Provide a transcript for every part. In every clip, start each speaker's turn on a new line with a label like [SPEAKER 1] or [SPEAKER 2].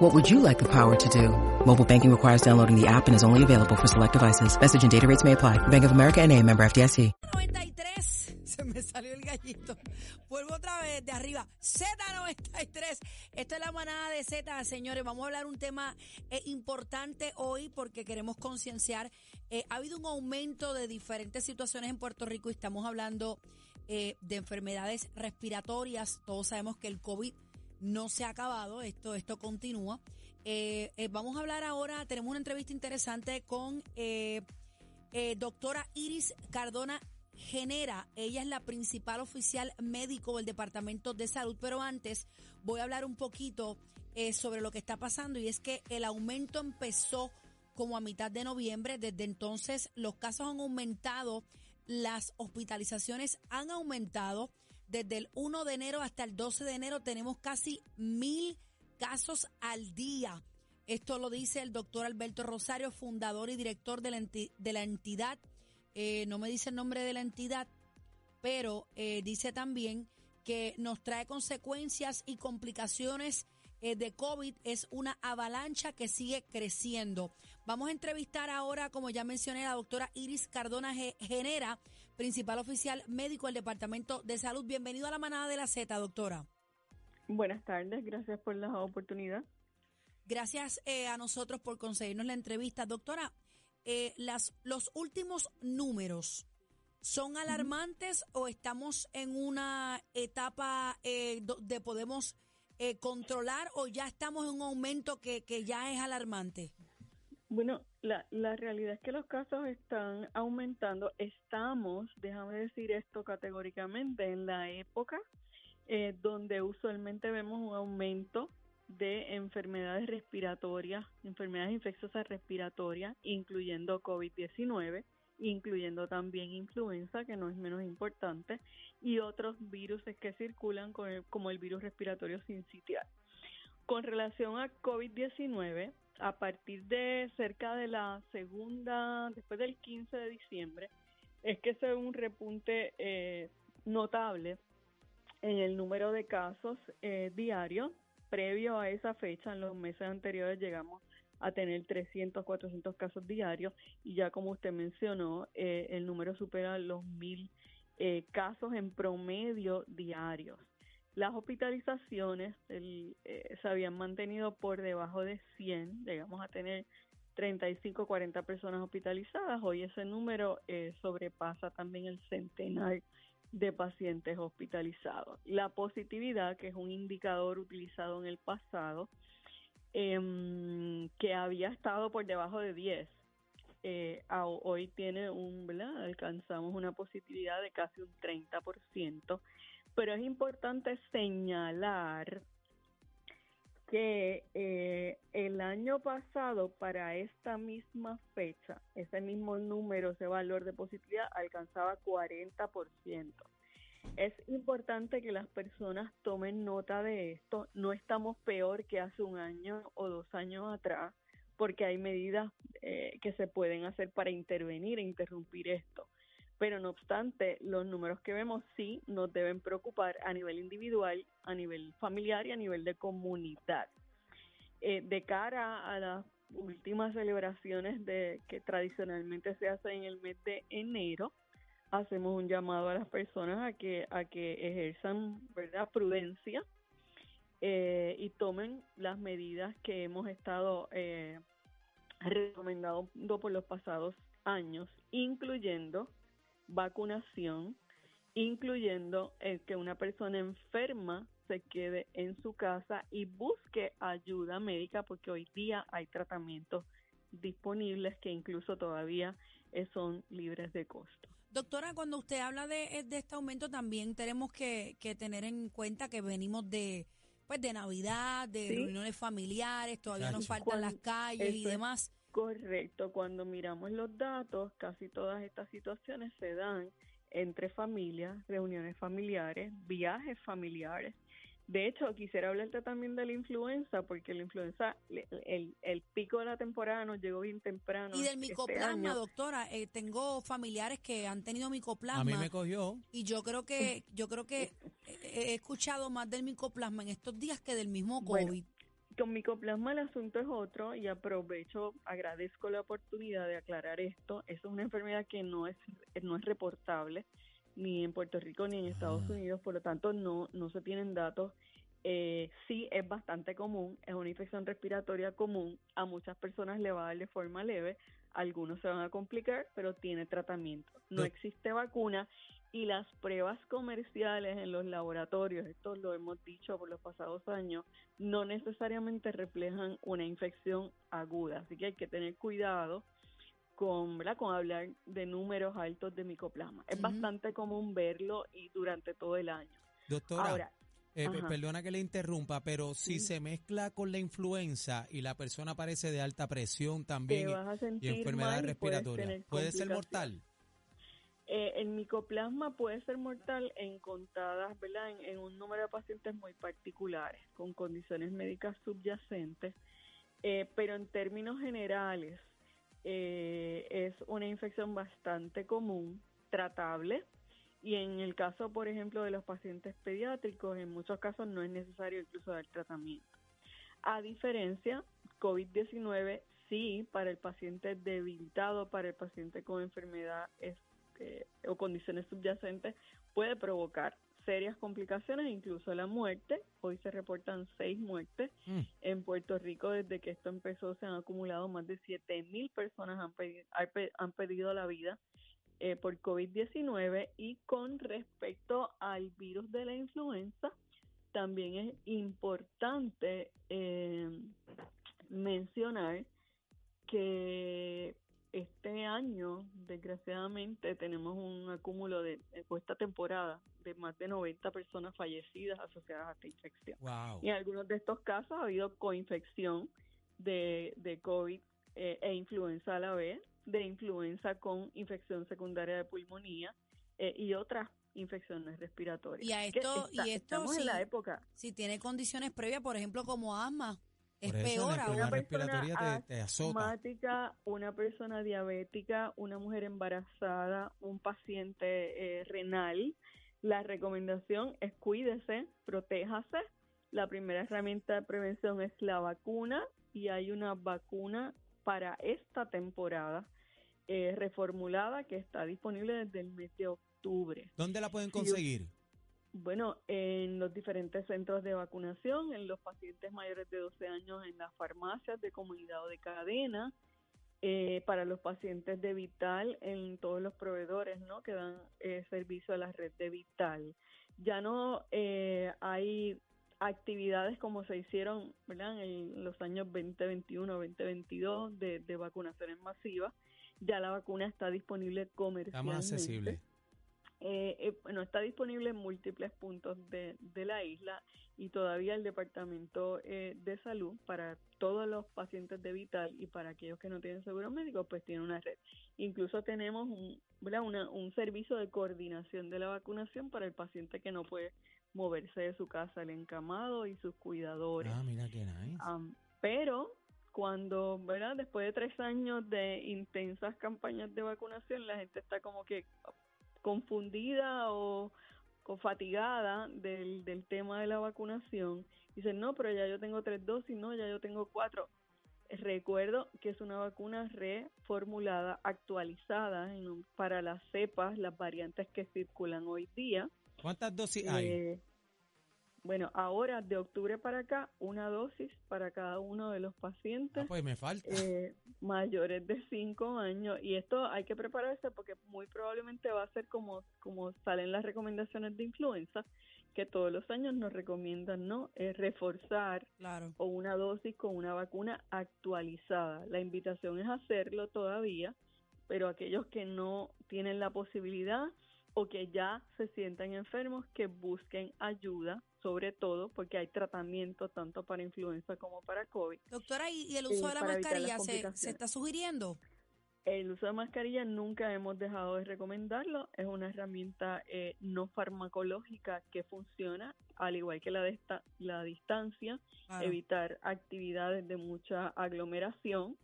[SPEAKER 1] What would you like the power to do? Mobile banking requires downloading the app and is only available for select devices. Message and data rates may apply. Bank of America and a member FDIC.
[SPEAKER 2] 93. Se me salió el gallito. Vuelvo otra vez de arriba. Z93. Esto es la manada de Z, señores. Vamos a hablar un tema eh, importante hoy porque queremos concienciar. Eh, ha habido un aumento de diferentes situaciones en Puerto Rico y estamos hablando eh, de enfermedades respiratorias. Todos sabemos que el COVID no se ha acabado. Esto, esto continúa. Eh, eh, vamos a hablar ahora. Tenemos una entrevista interesante con eh, eh, doctora Iris Cardona Genera. Ella es la principal oficial médico del Departamento de Salud, pero antes voy a hablar un poquito eh, sobre lo que está pasando y es que el aumento empezó como a mitad de noviembre. Desde entonces los casos han aumentado, las hospitalizaciones han aumentado. Desde el 1 de enero hasta el 12 de enero tenemos casi mil casos al día. Esto lo dice el doctor Alberto Rosario, fundador y director de la, enti- de la entidad. Eh, no me dice el nombre de la entidad, pero eh, dice también que nos trae consecuencias y complicaciones eh, de COVID. Es una avalancha que sigue creciendo. Vamos a entrevistar ahora, como ya mencioné, la doctora Iris Cardona Ge- Genera, principal oficial médico del Departamento de Salud. Bienvenido a la manada de la Z, doctora.
[SPEAKER 3] Buenas tardes, gracias por la oportunidad.
[SPEAKER 2] Gracias eh, a nosotros por conseguirnos la entrevista. Doctora, eh, las, los últimos números son alarmantes o estamos en una etapa eh, donde podemos eh, controlar o ya estamos en un aumento que, que ya es alarmante?
[SPEAKER 3] Bueno, la, la realidad es que los casos están aumentando. Estamos, déjame decir esto categóricamente, en la época eh, donde usualmente vemos un aumento de enfermedades respiratorias, enfermedades infecciosas respiratorias, incluyendo COVID-19, incluyendo también influenza, que no es menos importante, y otros virus que circulan con el- como el virus respiratorio sincitial. Con relación a COVID-19, a partir de cerca de la segunda, después del 15 de diciembre, es que se ve un repunte eh, notable en el número de casos eh, diarios. Previo a esa fecha, en los meses anteriores, llegamos a tener 300, 400 casos diarios y ya como usted mencionó, eh, el número supera los mil eh, casos en promedio diarios. Las hospitalizaciones eh, se habían mantenido por debajo de 100, llegamos a tener 35, 40 personas hospitalizadas. Hoy ese número eh, sobrepasa también el centenar de pacientes hospitalizados. La positividad, que es un indicador utilizado en el pasado, em, que había estado por debajo de 10, eh, hoy tiene un, ¿verdad? Alcanzamos una positividad de casi un 30%, pero es importante señalar que eh, el año pasado para esta misma fecha, ese mismo número, ese valor de positividad alcanzaba 40%. Es importante que las personas tomen nota de esto. No estamos peor que hace un año o dos años atrás, porque hay medidas eh, que se pueden hacer para intervenir e interrumpir esto. Pero no obstante, los números que vemos sí nos deben preocupar a nivel individual, a nivel familiar y a nivel de comunidad. Eh, de cara a las últimas celebraciones de que tradicionalmente se hacen en el mes de enero, hacemos un llamado a las personas a que a que ejerzan verdad prudencia eh, y tomen las medidas que hemos estado eh, recomendando por los pasados años, incluyendo vacunación, incluyendo el que una persona enferma se quede en su casa y busque ayuda médica porque hoy día hay tratamientos disponibles que incluso todavía eh, son libres de costo.
[SPEAKER 2] Doctora, cuando usted habla de, de este aumento, también tenemos que, que tener en cuenta que venimos de pues de Navidad, de
[SPEAKER 3] Sí.
[SPEAKER 2] reuniones familiares, todavía nos faltan las calles y demás.
[SPEAKER 3] Correcto, cuando miramos los datos, casi todas estas situaciones se dan entre familias, reuniones familiares, viajes familiares. De hecho, quisiera hablarte también de la influenza, porque la influenza, el, el pico de la temporada nos llegó bien temprano.
[SPEAKER 2] Y del este micoplasma, doctora, eh, tengo familiares que han tenido micoplasma.
[SPEAKER 4] A mí me cogió.
[SPEAKER 2] Y yo creo que, yo creo que he escuchado más del micoplasma en estos días que del mismo COVID.
[SPEAKER 3] Con micoplasma el asunto es otro y aprovecho, agradezco la oportunidad de aclarar esto. Es una enfermedad que no es, no es reportable ni en Puerto Rico ni en Estados Unidos, por lo tanto no, no se tienen datos. Eh, sí es bastante común, es una infección respiratoria común, a muchas personas le va a dar de forma leve, algunos se van a complicar, pero tiene tratamiento. No existe vacuna y las pruebas comerciales en los laboratorios, esto lo hemos dicho por los pasados años, no necesariamente reflejan una infección aguda, así que hay que tener cuidado con, ¿verdad? con hablar de números altos de micoplasma. Es bastante común verlo y durante todo el año.
[SPEAKER 4] Doctora, eh, perdona que le interrumpa, pero si se mezcla con la influenza y la persona padece de alta presión también y, enfermedad respiratoria, ¿puede ser mortal?
[SPEAKER 3] Eh, el micoplasma puede ser mortal en contadas, ¿verdad? En, en, un número de pacientes muy particulares, con condiciones médicas subyacentes, eh, pero en términos generales, eh, es una infección bastante común, tratable, y en el caso, por ejemplo, de los pacientes pediátricos, en muchos casos no es necesario incluso dar tratamiento. A diferencia, COVID-19 sí, para el paciente debilitado, para el paciente con enfermedad o condiciones subyacentes, puede provocar serias complicaciones, incluso la muerte. Hoy se reportan seis muertes. Mm. En Puerto Rico, desde que esto empezó, se han acumulado más de 7 mil personas han, han perdido la vida eh, por COVID-19. Y con respecto al virus de la influenza, también es importante eh, mencionar que este año, desgraciadamente, tenemos un acúmulo de, esta temporada, de más de 90 personas fallecidas asociadas a esta infección. Y en algunos de estos casos ha habido coinfección de, de COVID eh, e influenza a la vez, de influenza con infección secundaria de pulmonía eh, y otras infecciones respiratorias.
[SPEAKER 2] Y a esto, y esto estamos en la época. Si tiene condiciones previas, por ejemplo, como asma, es peor
[SPEAKER 3] Una persona asmática, una persona diabética, una mujer embarazada, un paciente eh, renal. La recomendación es cuídese, protéjase. La primera herramienta de prevención es la vacuna y hay una vacuna para esta temporada eh, reformulada que está disponible desde el mes de octubre.
[SPEAKER 4] ¿Dónde la pueden conseguir?
[SPEAKER 3] Bueno, en los diferentes centros de vacunación, en los pacientes mayores de 12 años, en las farmacias de comunidad o de cadena, eh, para los pacientes de Vital, en todos los proveedores ¿no? que dan eh, servicio a la red de Vital. Ya no eh, hay actividades como se hicieron ¿verdad? en los años 2021, 2022 de, de vacunaciones masivas. Ya la vacuna está disponible comercialmente. Está más accesible. Eh, eh, bueno, está disponible en múltiples puntos de, de la isla y todavía el Departamento eh, de Salud para todos los pacientes de Vital y para aquellos que no tienen seguro médico, pues tiene una red. Incluso tenemos un, Una, un servicio de coordinación de la vacunación para el paciente que no puede moverse de su casa, el encamado y sus cuidadores.
[SPEAKER 4] Ah, mira qué nice.
[SPEAKER 3] pero cuando, ¿verdad? Después de tres años de intensas campañas de vacunación, la gente está como que confundida o, fatigada del, del tema de la vacunación, dicen, no, pero ya yo tengo tres dosis, no, ya yo tengo cuatro. Recuerdo que es una vacuna reformulada, actualizada para las cepas, las variantes que circulan hoy día.
[SPEAKER 4] ¿Cuántas dosis hay? Eh,
[SPEAKER 3] bueno, ahora de octubre para acá, una dosis para cada uno de los pacientes.
[SPEAKER 4] Ah, pues me falta.
[SPEAKER 3] Eh, mayores de 5 años. Y esto hay que prepararse porque muy probablemente va a ser como, como salen las recomendaciones de influenza, que todos los años nos recomiendan, ¿no? Es reforzar o una dosis con una vacuna actualizada. La invitación es hacerlo todavía, pero aquellos que no tienen la posibilidad o que ya se sientan enfermos, que busquen ayuda sobre todo porque hay tratamiento tanto para influenza como para COVID.
[SPEAKER 2] Doctora, ¿y el uso de la eh, mascarilla se, se, está sugiriendo?
[SPEAKER 3] El uso de mascarilla nunca hemos dejado de recomendarlo. Es una herramienta eh, no farmacológica que funciona, al igual que la, de esta, la distancia, evitar actividades de mucha aglomeración,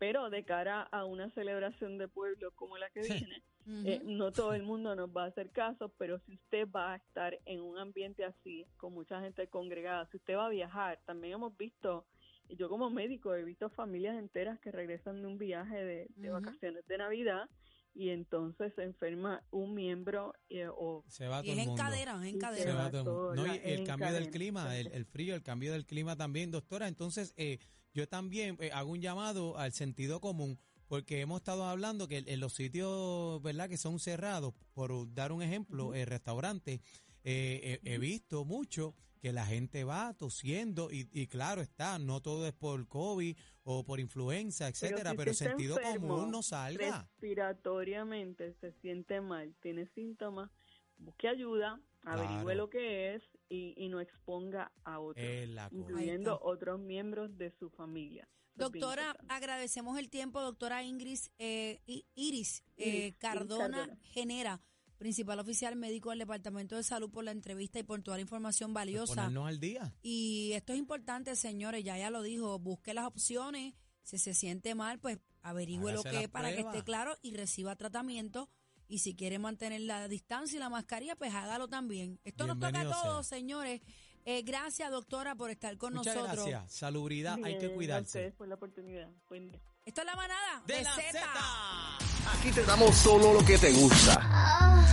[SPEAKER 3] pero de cara a una celebración de pueblo como la que viene, eh, no todo el mundo nos va a hacer caso, pero si usted va a estar en un ambiente así, con mucha gente congregada, si usted va a viajar, también hemos visto yo como médico he visto familias enteras que regresan de un viaje de, vacaciones de Navidad y entonces se enferma un miembro eh, o
[SPEAKER 4] se va
[SPEAKER 2] todo y es en cadera, en cadera.
[SPEAKER 4] no, y el cambio del clima, el, frío, el cambio del clima también, doctora. Entonces, eh, yo también eh, hago un llamado al sentido común porque hemos estado hablando que en los sitios, ¿verdad?, que son cerrados, por dar un ejemplo, el restaurante, he visto mucho que la gente va tosiendo y, claro está, no todo es por COVID o por influenza, etcétera, pero, sentido común no salga.
[SPEAKER 3] Respiratoriamente se siente mal, tiene síntomas, busque ayuda, averigüe lo que es y, no exponga a otros, incluyendo otros miembros de su familia.
[SPEAKER 2] Doctora, agradecemos el tiempo, doctora Ingrid, eh, Iris, eh, Cardona Genera principal oficial médico del Departamento de Salud, por la entrevista y por toda la información valiosa.
[SPEAKER 4] Ponernos al día.
[SPEAKER 2] Y esto es importante, señores, ya ya lo dijo, busque las opciones, si se siente mal, pues averigüe lo que es para que esté claro y reciba tratamiento. Y si quiere mantener la distancia y la mascarilla, pues hágalo también. Esto nos toca a todos, señores. Eh, gracias, doctora, por estar con
[SPEAKER 4] Muchas
[SPEAKER 2] nosotros.
[SPEAKER 4] Gracias. Salubridad, hay que cuidarse.
[SPEAKER 3] por la oportunidad.
[SPEAKER 2] Esto es la manada de,
[SPEAKER 5] Aquí te damos solo lo que te gusta.